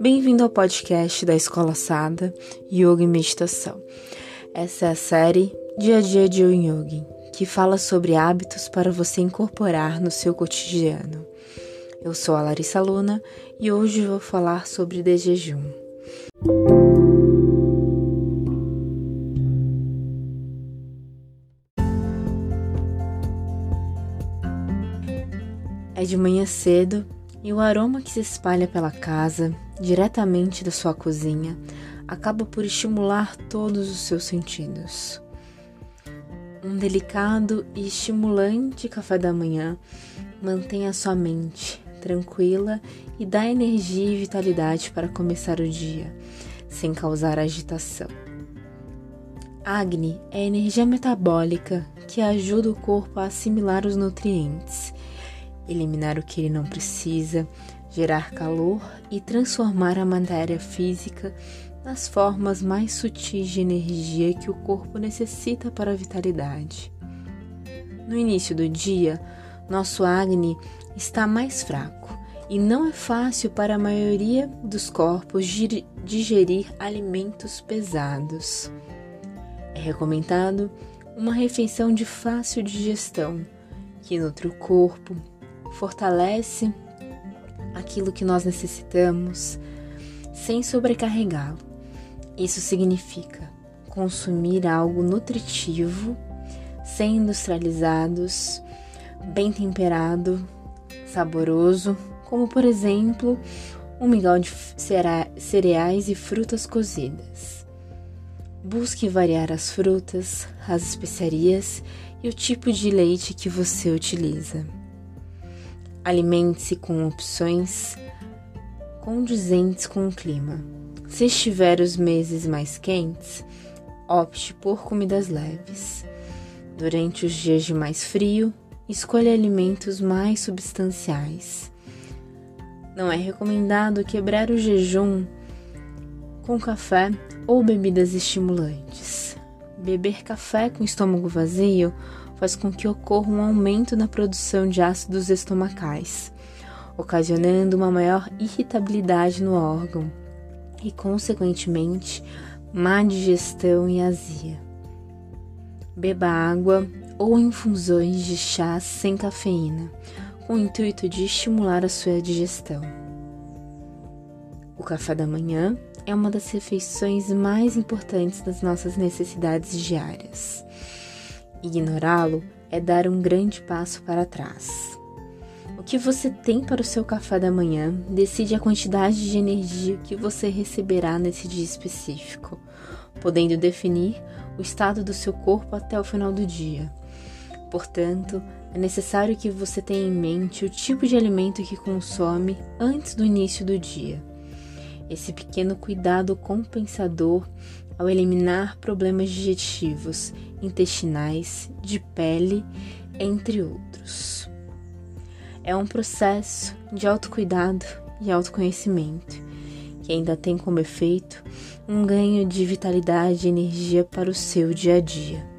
Bem-vindo ao podcast da Escola Sada Yoga e Meditação. Essa é a série Dia a Dia de Yogi, que fala sobre hábitos para você incorporar no seu cotidiano. Eu sou a Larissa Luna e hoje vou falar sobre de jejum. É de manhã cedo e o aroma que se espalha pela casa, diretamente da sua cozinha, acaba por estimular todos os seus sentidos. Um delicado e estimulante café da manhã mantém a sua mente tranquila e dá energia e vitalidade para começar o dia, sem causar agitação. Agni é a energia metabólica que ajuda o corpo a assimilar os nutrientes eliminar o que ele não precisa, gerar calor e transformar a matéria física nas formas mais sutis de energia que o corpo necessita para a vitalidade. No início do dia, nosso Agni está mais fraco e não é fácil para a maioria dos corpos digerir alimentos pesados. É recomendado uma refeição de fácil digestão que nutre o corpo, fortalece aquilo que nós necessitamos sem sobrecarregá-lo. Isso significa consumir algo nutritivo, sem industrializados, bem temperado, saboroso, como por exemplo um mingau de cereais e frutas cozidas. Busque variar as frutas, as especiarias e o tipo de leite que você utiliza. Alimente-se com opções condizentes com o clima. Se estiver os meses mais quentes, opte por comidas leves. Durante os dias de mais frio, escolha alimentos mais substanciais. Não é recomendado quebrar o jejum com café ou bebidas estimulantes. Beber café com estômago vazio faz com que ocorra um aumento na produção de ácidos estomacais, ocasionando uma maior irritabilidade no órgão e, consequentemente, má digestão e azia. Beba água ou infusões de chá sem cafeína, com o intuito de estimular a sua digestão. O café da manhã é uma das refeições mais importantes das nossas necessidades diárias. Ignorá-lo é dar um grande passo para trás. O que você tem para o seu café da manhã decide a quantidade de energia que você receberá nesse dia específico, podendo definir o estado do seu corpo até o final do dia. Portanto, é necessário que você tenha em mente o tipo de alimento que consome antes do início do dia. Esse pequeno cuidado compensador ao eliminar problemas digestivos, intestinais, de pele, entre outros. É um processo de autocuidado e autoconhecimento que ainda tem como efeito um ganho de vitalidade e energia para o seu dia a dia.